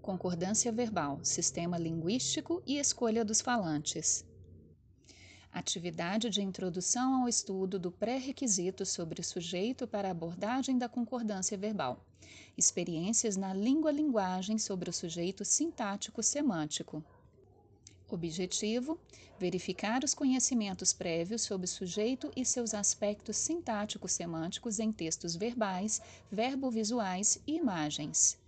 Concordância verbal, sistema linguístico e escolha dos falantes. Atividade de introdução ao estudo do pré-requisito sobre sujeito para abordagem da concordância verbal. Experiências na língua-linguagem sobre o sujeito sintático-semântico. Objetivo: verificar os conhecimentos prévios sobre o sujeito e seus aspectos sintático-semânticos em textos verbais, verbo-visuais e imagens.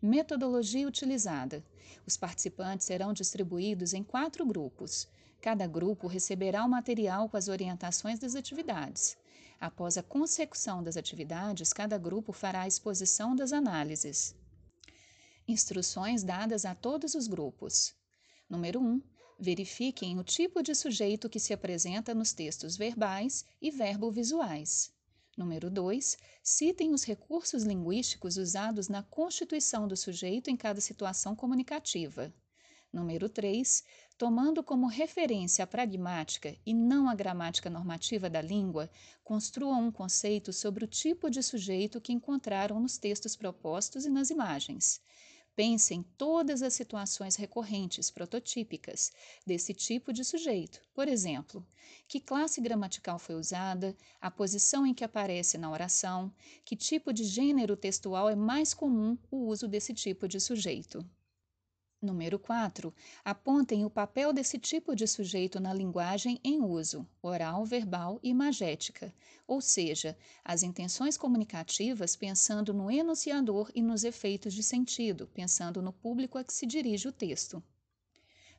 Metodologia utilizada: os participantes serão distribuídos em quatro grupos. Cada grupo receberá o material com as orientações das atividades. Após a consecução das atividades, cada grupo fará a exposição das análises. Instruções dadas a todos os grupos. Número 1. Um, verifiquem o tipo de sujeito que se apresenta nos textos verbais e verbo-visuais. Número 2. Citem os recursos linguísticos usados na constituição do sujeito em cada situação comunicativa. Número 3. Tomando como referência a pragmática e não a gramática normativa da língua, construam um conceito sobre o tipo de sujeito que encontraram nos textos propostos e nas imagens. Pense em todas as situações recorrentes, prototípicas, desse tipo de sujeito. Por exemplo, que classe gramatical foi usada, a posição em que aparece na oração, que tipo de gênero textual é mais comum o uso desse tipo de sujeito. Número 4. Apontem o papel desse tipo de sujeito na linguagem em uso, oral, verbal e imagética, ou seja, as intenções comunicativas pensando no enunciador e nos efeitos de sentido, pensando no público a que se dirige o texto.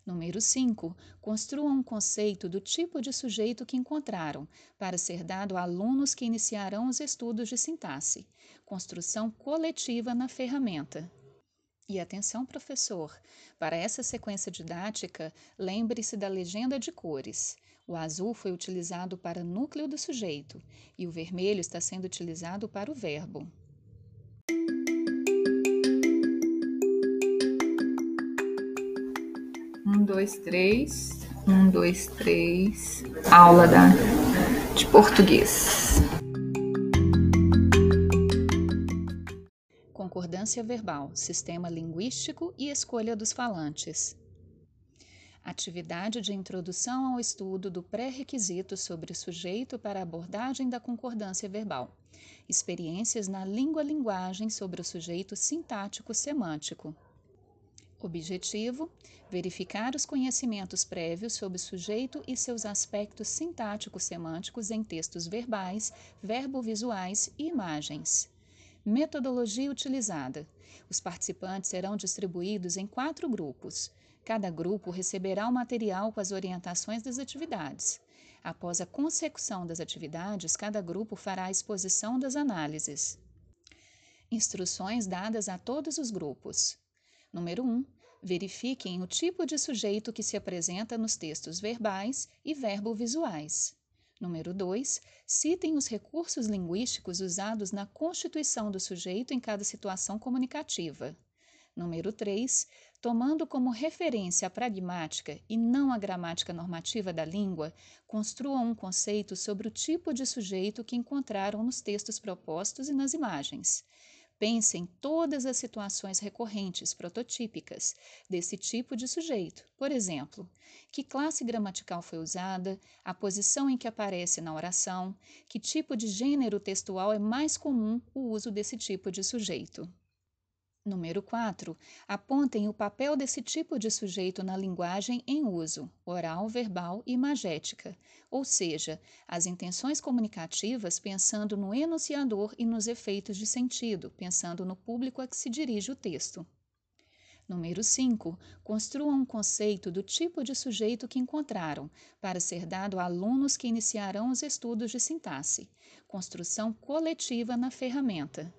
Número 5. Construam um conceito do tipo de sujeito que encontraram, para ser dado a alunos que iniciarão os estudos de sintaxe. Construção coletiva na ferramenta. E atenção, professor! Para essa sequência didática, lembre-se da legenda de cores. O azul foi utilizado para núcleo do sujeito e o vermelho está sendo utilizado para o verbo. Um, dois, três. Um, dois, três. Aula da, de português. Concordância verbal, sistema linguístico e escolha dos falantes. Atividade de introdução ao estudo do pré-requisito sobre sujeito para abordagem da concordância verbal. Experiências na língua-linguagem sobre o sujeito sintático-semântico. Objetivo: verificar os conhecimentos prévios sobre sujeito e seus aspectos sintático-semânticos em textos verbais, verbo-visuais e imagens. Metodologia utilizada: os participantes serão distribuídos em quatro grupos. Cada grupo receberá o material com as orientações das atividades. Após a consecução das atividades, cada grupo fará a exposição das análises. Instruções dadas a todos os grupos. Número 1. Um, verifiquem o tipo de sujeito que se apresenta nos textos verbais e verbo-visuais. Número 2. Citem os recursos linguísticos usados na constituição do sujeito em cada situação comunicativa. Número 3. Tomando como referência a pragmática e não a gramática normativa da língua, construam um conceito sobre o tipo de sujeito que encontraram nos textos propostos e nas imagens. Pense em todas as situações recorrentes, prototípicas, desse tipo de sujeito. Por exemplo, que classe gramatical foi usada, a posição em que aparece na oração, que tipo de gênero textual é mais comum o uso desse tipo de sujeito. Número 4. Apontem o papel desse tipo de sujeito na linguagem em uso, oral, verbal e imagética, ou seja, as intenções comunicativas pensando no enunciador e nos efeitos de sentido, pensando no público a que se dirige o texto. Número 5. Construam um conceito do tipo de sujeito que encontraram, para ser dado a alunos que iniciarão os estudos de sintaxe. Construção coletiva na ferramenta.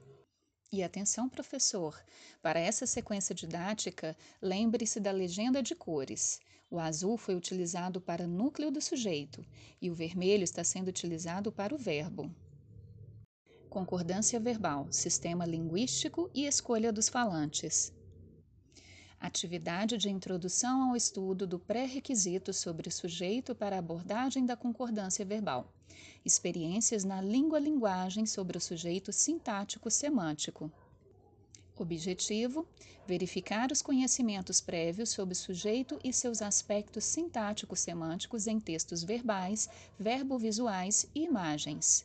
E atenção, professor! Para essa sequência didática, lembre-se da legenda de cores. O azul foi utilizado para núcleo do sujeito e o vermelho está sendo utilizado para o verbo. Concordância verbal, sistema linguístico e escolha dos falantes. Atividade de introdução ao estudo do pré-requisito sobre sujeito para abordagem da concordância verbal experiências na língua-linguagem sobre o sujeito sintático-semântico. Objetivo: verificar os conhecimentos prévios sobre o sujeito e seus aspectos sintático-semânticos em textos verbais, verbo-visuais e imagens.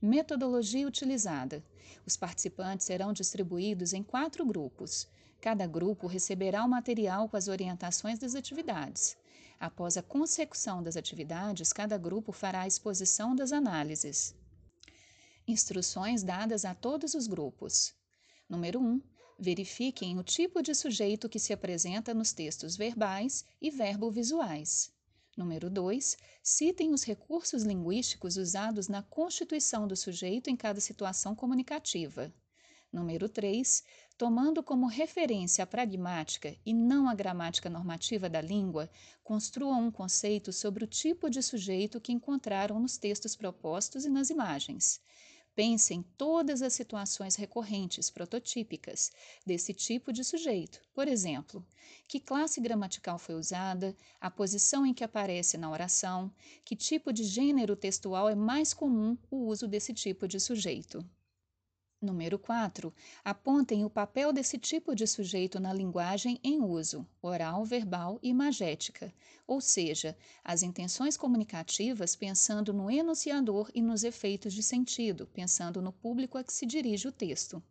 Metodologia utilizada: os participantes serão distribuídos em quatro grupos. Cada grupo receberá o material com as orientações das atividades. Após a consecução das atividades, cada grupo fará a exposição das análises. Instruções dadas a todos os grupos. Número 1. Verifiquem o tipo de sujeito que se apresenta nos textos verbais e verbo-visuais. Número 2. Citem os recursos linguísticos usados na constituição do sujeito em cada situação comunicativa. Número 3. Tomando como referência a pragmática e não a gramática normativa da língua, construam um conceito sobre o tipo de sujeito que encontraram nos textos propostos e nas imagens. Pense em todas as situações recorrentes, prototípicas, desse tipo de sujeito. Por exemplo, que classe gramatical foi usada, a posição em que aparece na oração, que tipo de gênero textual é mais comum o uso desse tipo de sujeito. Número 4. Apontem o papel desse tipo de sujeito na linguagem em uso, oral, verbal e imagética, ou seja, as intenções comunicativas pensando no enunciador e nos efeitos de sentido, pensando no público a que se dirige o texto.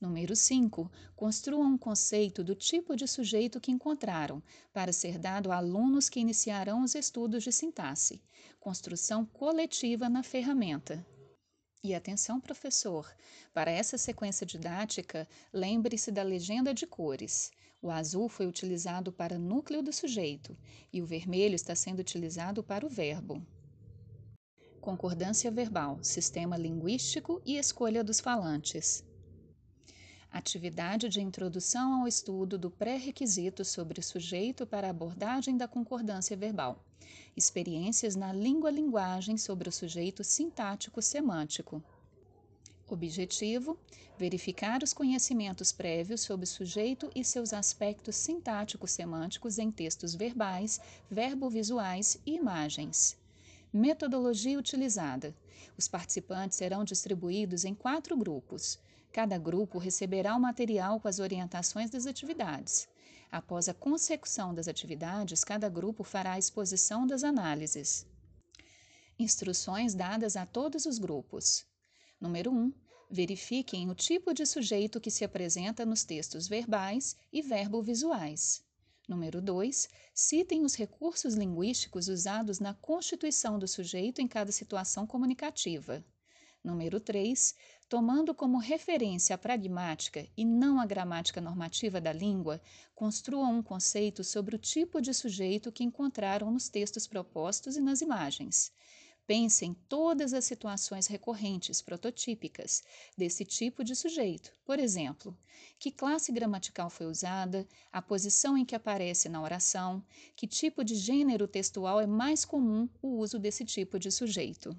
Número 5. Construam um conceito do tipo de sujeito que encontraram, para ser dado a alunos que iniciarão os estudos de sintaxe. Construção coletiva na ferramenta. E atenção, professor! Para essa sequência didática, lembre-se da legenda de cores. O azul foi utilizado para núcleo do sujeito e o vermelho está sendo utilizado para o verbo. Concordância verbal, sistema linguístico e escolha dos falantes. Atividade de introdução ao estudo do pré-requisito sobre sujeito para abordagem da concordância verbal. Experiências na língua-linguagem sobre o sujeito sintático-semântico. Objetivo: verificar os conhecimentos prévios sobre o sujeito e seus aspectos sintático-semânticos em textos verbais, verbo-visuais e imagens. Metodologia utilizada: os participantes serão distribuídos em quatro grupos. Cada grupo receberá o material com as orientações das atividades. Após a consecução das atividades, cada grupo fará a exposição das análises. Instruções dadas a todos os grupos. Número 1. Verifiquem o tipo de sujeito que se apresenta nos textos verbais e verbo-visuais. Número 2. Citem os recursos linguísticos usados na constituição do sujeito em cada situação comunicativa. Número 3. Tomando como referência a pragmática e não a gramática normativa da língua, construam um conceito sobre o tipo de sujeito que encontraram nos textos propostos e nas imagens. Pense em todas as situações recorrentes, prototípicas, desse tipo de sujeito. Por exemplo, que classe gramatical foi usada, a posição em que aparece na oração, que tipo de gênero textual é mais comum o uso desse tipo de sujeito.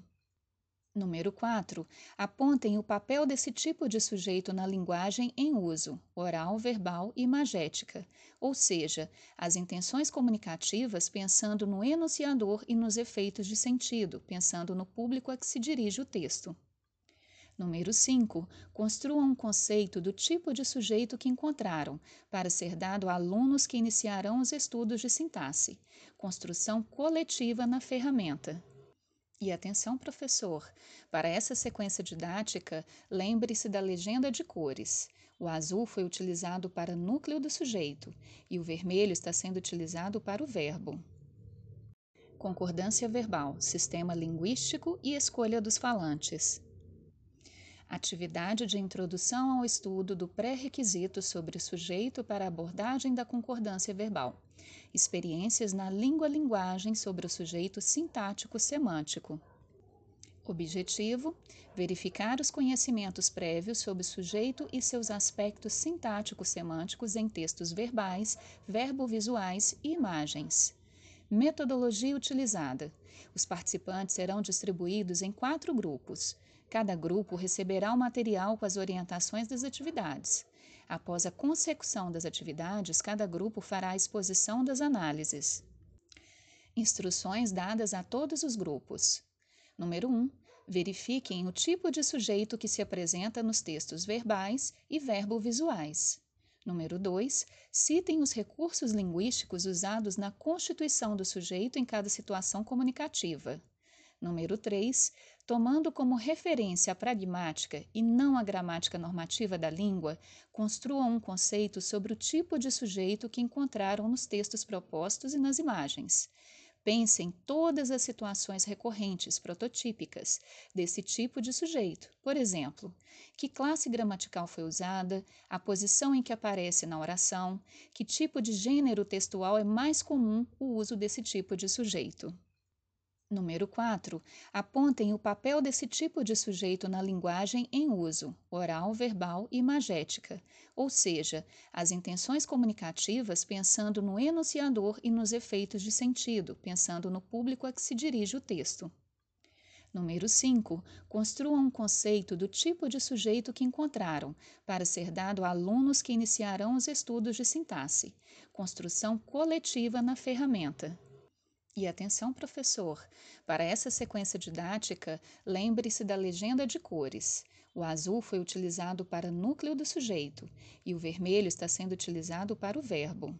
Número 4. Apontem o papel desse tipo de sujeito na linguagem em uso, oral, verbal e imagética, ou seja, as intenções comunicativas pensando no enunciador e nos efeitos de sentido, pensando no público a que se dirige o texto. Número 5. Construam um conceito do tipo de sujeito que encontraram, para ser dado a alunos que iniciarão os estudos de sintaxe. Construção coletiva na ferramenta. E atenção, professor! Para essa sequência didática, lembre-se da legenda de cores. O azul foi utilizado para núcleo do sujeito e o vermelho está sendo utilizado para o verbo. Concordância verbal, sistema linguístico e escolha dos falantes. Atividade de introdução ao estudo do pré-requisito sobre sujeito para abordagem da concordância verbal. Experiências na língua-linguagem sobre o sujeito sintático-semântico. Objetivo: verificar os conhecimentos prévios sobre o sujeito e seus aspectos sintático-semânticos em textos verbais, verbo-visuais e imagens. Metodologia utilizada: os participantes serão distribuídos em quatro grupos. Cada grupo receberá o material com as orientações das atividades. Após a consecução das atividades, cada grupo fará a exposição das análises. Instruções dadas a todos os grupos. Número 1. Verifiquem o tipo de sujeito que se apresenta nos textos verbais e verbo-visuais. Número 2. Citem os recursos linguísticos usados na constituição do sujeito em cada situação comunicativa. Número 3. Tomando como referência a pragmática e não a gramática normativa da língua, construam um conceito sobre o tipo de sujeito que encontraram nos textos propostos e nas imagens. Pense em todas as situações recorrentes, prototípicas, desse tipo de sujeito. Por exemplo, que classe gramatical foi usada, a posição em que aparece na oração, que tipo de gênero textual é mais comum o uso desse tipo de sujeito. Número 4. Apontem o papel desse tipo de sujeito na linguagem em uso, oral, verbal e imagética, ou seja, as intenções comunicativas pensando no enunciador e nos efeitos de sentido, pensando no público a que se dirige o texto. Número 5. Construam um conceito do tipo de sujeito que encontraram, para ser dado a alunos que iniciarão os estudos de sintaxe. Construção coletiva na ferramenta. E atenção, professor! Para essa sequência didática, lembre-se da legenda de cores. O azul foi utilizado para núcleo do sujeito e o vermelho está sendo utilizado para o verbo.